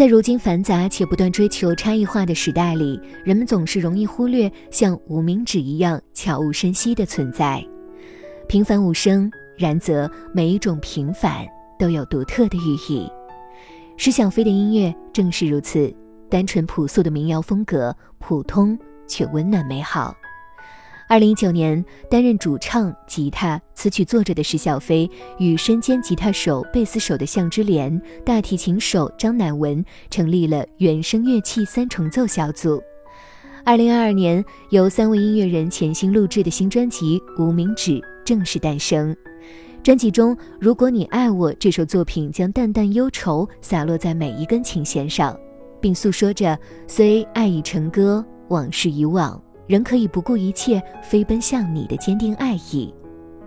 在如今繁杂且不断追求差异化的时代里，人们总是容易忽略像无名指一样悄无声息的存在。平凡无声，然则每一种平凡都有独特的寓意。施小飞的音乐正是如此，单纯朴素的民谣风格，普通却温暖美好。二零一九年，担任主唱、吉他、词曲作者的石小飞，与身兼吉他手、贝斯手的向之莲、大提琴手张乃文成立了原声乐器三重奏小组。二零二二年，由三位音乐人潜心录制的新专辑《无名指》正式诞生。专辑中，《如果你爱我》这首作品将淡淡忧愁洒落在每一根琴弦上，并诉说着虽爱已成歌，往事已往。仍可以不顾一切飞奔向你的坚定爱意，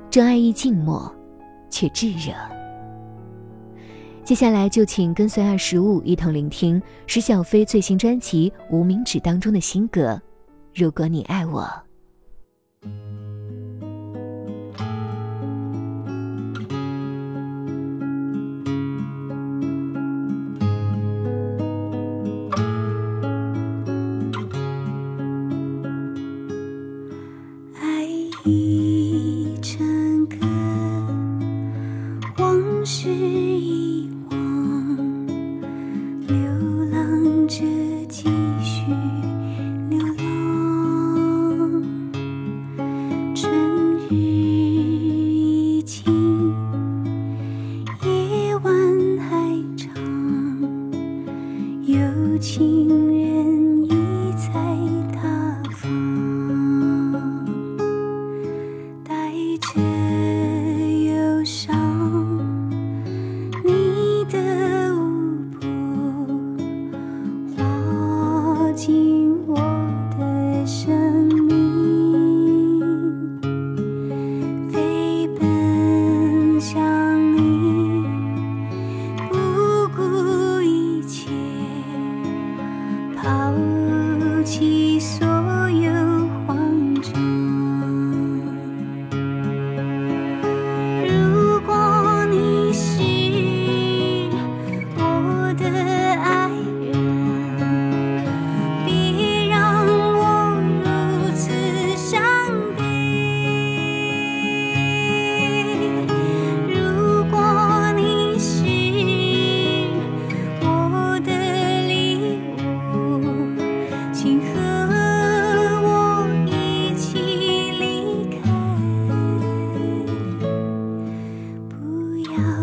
这爱意静默，却炙热。接下来就请跟随二十五一同聆听石小飞最新专辑《无名指》当中的新歌《如果你爱我》。情。No.